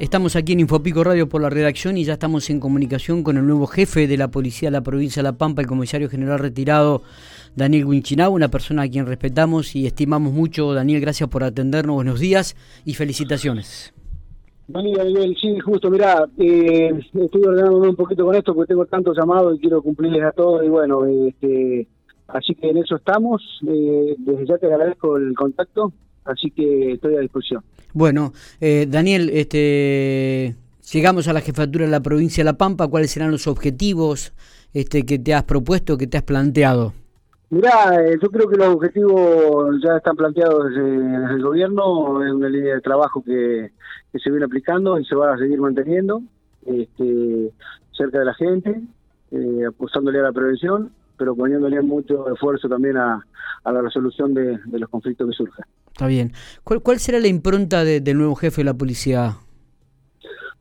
Estamos aquí en Infopico Radio por la redacción y ya estamos en comunicación con el nuevo jefe de la policía de la provincia de La Pampa, el comisario general retirado Daniel Winchinau, una persona a quien respetamos y estimamos mucho. Daniel, gracias por atendernos, buenos días y felicitaciones. Daniel, Miguel, sí, justo, mirá, eh, estoy ordenándome un poquito con esto porque tengo tantos llamados y quiero cumplirles a todos y bueno, este, así que en eso estamos. Eh, desde ya te agradezco el contacto, así que estoy a disposición. Bueno, eh, Daniel, este, llegamos a la jefatura de la provincia de La Pampa. ¿Cuáles serán los objetivos este, que te has propuesto, que te has planteado? Mirá, eh, yo creo que los objetivos ya están planteados desde, el gobierno, es una línea de trabajo que, se viene aplicando y se va a seguir manteniendo este, cerca de la gente, eh, apostándole a la prevención, pero poniéndole mucho esfuerzo también a, la resolución de, de los conflictos que surjan. Está bien. ¿Cuál, cuál será la impronta del nuevo jefe de la policía?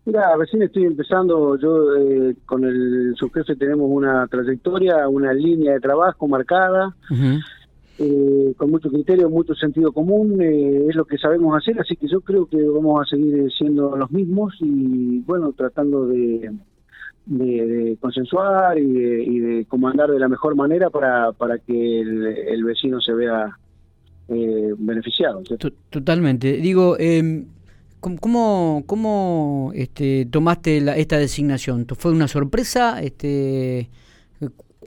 Mira, recién estoy empezando, yo eh, con el subjefe tenemos una trayectoria, una línea de trabajo marcada, eh, con mucho criterio, mucho sentido común, eh, es lo que sabemos hacer, así que yo creo que vamos a seguir siendo los mismos y bueno, tratando de, de, consensuar y de, comandar de la mejor manera para, para que el vecino se vea eh, beneficiados. Totalmente. Digo, eh, ¿cómo, cómo este, tomaste esta designación? ¿Fue una sorpresa? Este,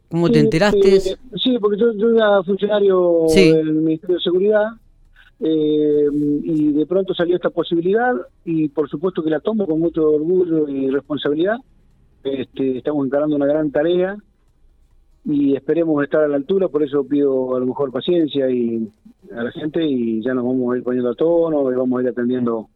¿Cómo te enteraste? Eh, sí, porque yo, yo, era funcionario del Ministerio de Seguridad eh, y de pronto salió esta posibilidad y por supuesto que la tomo con mucho orgullo y responsabilidad. Este, estamos encarando una gran tarea y esperemos estar a la altura, por eso pido a lo mejor paciencia y a la gente y ya nos vamos a ir poniendo a tono y vamos a ir atendiendo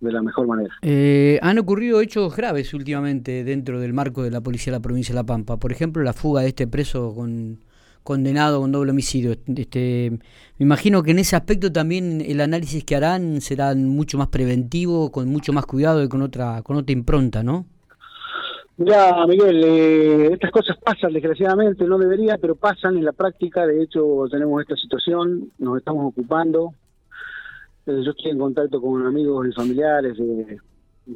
de la mejor manera. Eh, han ocurrido hechos graves últimamente dentro del marco de la policía de la provincia de La Pampa. Por ejemplo, la fuga de este preso con condenado con doble homicidio. Este, me imagino que en ese aspecto también el análisis que harán será mucho más preventivo, con mucho más cuidado y con otra con otra impronta, ¿no? Ya, Miguel, eh, estas cosas pasan, desgraciadamente, no debería, pero pasan en la práctica. De hecho, tenemos esta situación, nos estamos ocupando. Eh, yo estoy en contacto con amigos y familiares de,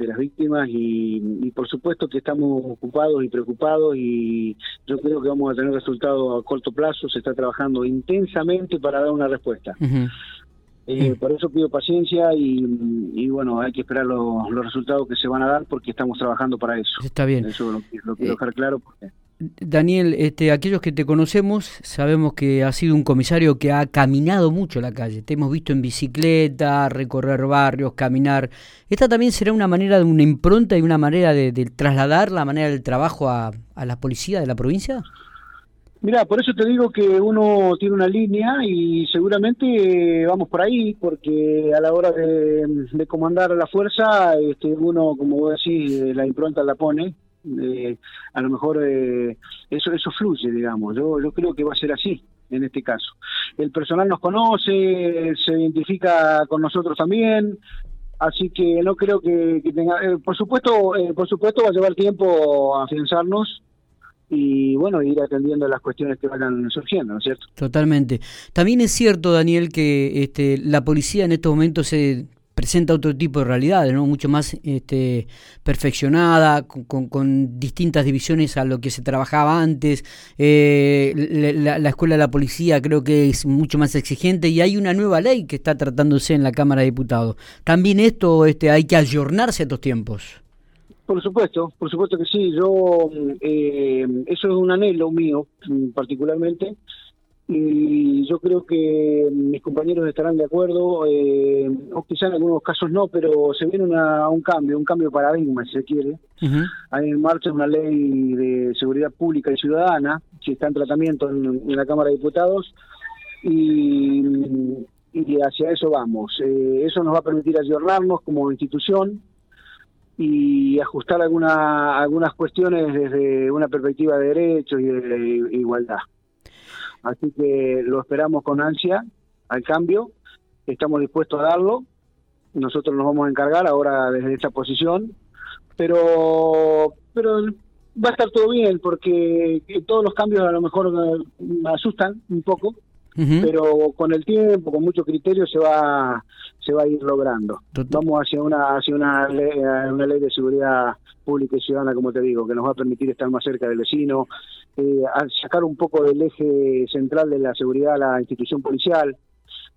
las víctimas y, por supuesto que estamos ocupados y preocupados y yo creo que vamos a tener resultados a corto plazo. Se está trabajando intensamente para dar una respuesta. Eh, mm. por eso pido paciencia y, bueno, hay que esperar los, resultados que se van a dar porque estamos trabajando para eso. Está bien. Eso lo, quiero eh, dejar claro. Daniel, este, aquellos que te conocemos sabemos que has sido un comisario que ha caminado mucho la calle. Te hemos visto en bicicleta, recorrer barrios, caminar. ¿Esta también será una manera de una impronta y una manera de, trasladar la manera del trabajo a, a la policía de la provincia? Mira, por eso te digo que uno tiene una línea y seguramente vamos por ahí, porque a la hora de, comandar la fuerza, este, uno, como vos decís, la impronta la pone. a lo mejor eh, eso eso fluye, digamos. Yo, creo que va a ser así en este caso. El personal nos conoce, se identifica con nosotros también, así que no creo que, tenga. Eh, por supuesto, eh, por supuesto va a llevar tiempo afianzarnos y bueno, ir atendiendo las cuestiones que vayan surgiendo, ¿no es cierto? Totalmente. También es cierto, Daniel, que este, la policía en estos momentos se presenta otro tipo de realidades, ¿no? mucho más este, perfeccionada, con, distintas divisiones a lo que se trabajaba antes. Eh, la, la, escuela de la policía creo que es mucho más exigente y hay una nueva ley que está tratándose en la Cámara de Diputados. También esto este, hay que ayornarse a estos tiempos. Por supuesto, por supuesto que sí. Yo, eh, eso es un anhelo mío, mm, particularmente, y yo creo que mis compañeros estarán de acuerdo, eh, o quizá en algunos casos no, pero se viene una, un cambio, un cambio de paradigma, si se quiere. Hay en marcha una ley de seguridad pública y ciudadana que está en tratamiento en, la Cámara de Diputados y, y hacia eso vamos. Eh, eso nos va a permitir ayornarnos como institución y ajustar alguna, algunas cuestiones desde una perspectiva de derechos y de, igualdad. Así que lo esperamos con ansia al cambio, estamos dispuestos a darlo, nosotros nos vamos a encargar ahora desde esta posición, pero, pero va a estar todo bien porque todos los cambios a lo mejor me asustan un poco, pero con el tiempo, con mucho criterio, se va se va a ir logrando. Vamos hacia una hacia una ley, una ley de seguridad pública y ciudadana, como te digo, que nos va a permitir estar más cerca del vecino, eh, sacar un poco del eje central de la seguridad a la institución policial,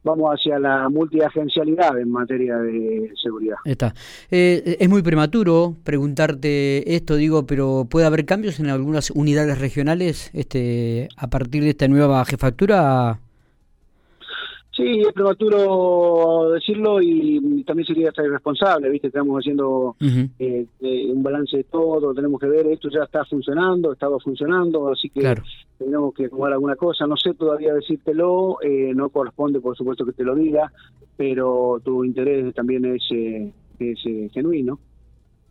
vamos hacia la multiagencialidad en materia de seguridad. Está. Eh, es muy prematuro preguntarte esto, digo, pero ¿puede haber cambios en algunas unidades regionales este, a partir de esta nueva jefatura? Sí, es prematuro decirlo y también sería estar irresponsable, ¿viste? Estamos haciendo eh, eh, un balance de todo, tenemos que ver, esto ya está funcionando, estaba funcionando, así que tenemos que acomodar alguna cosa. No sé todavía decírtelo, eh, no corresponde, por supuesto, que te lo diga, pero tu interés también es, es genuino.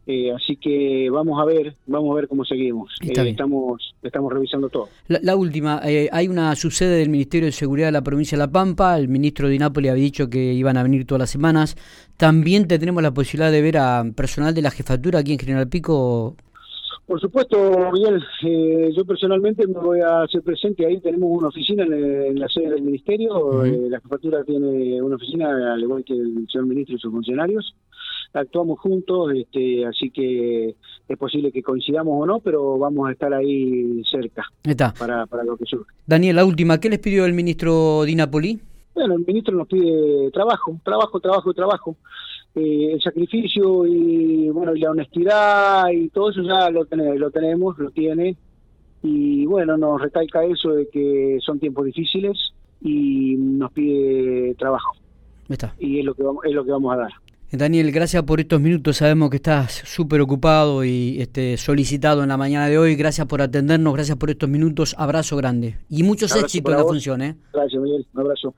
Eh, así que vamos a ver, vamos a ver cómo seguimos. Eh, estamos, estamos revisando todo. La, última, eh, hay una subsede del Ministerio de Seguridad de la provincia de La Pampa. El ministro de Nápoles había dicho que iban a venir todas las semanas. También tendremos la posibilidad de ver a personal de la jefatura aquí en General Pico. Por supuesto, Miguel. yo personalmente me voy a hacer presente. Ahí tenemos una oficina en, la sede del ministerio. la jefatura tiene una oficina, al igual que el señor ministro y sus funcionarios actuamos juntos, este, así que es posible que coincidamos o no, pero vamos a estar ahí cerca Está. Para, para lo que surge. Daniel, la última, ¿qué les pidió el ministro Di Napoli? Bueno, el ministro nos pide trabajo, trabajo, trabajo, trabajo. Eh, el sacrificio y bueno y la honestidad y todo eso ya lo tenemos, lo tenemos, lo tiene y bueno nos recalca eso de que son tiempos difíciles y nos pide trabajo. Está. Y es lo que vamos, es lo que vamos a dar. Daniel, gracias por estos minutos. Sabemos que estás súper ocupado y este, solicitado en la mañana de hoy. Gracias por atendernos, gracias por estos minutos. Abrazo grande y muchos éxitos en la función. ¿eh? Gracias, Miguel. Un abrazo.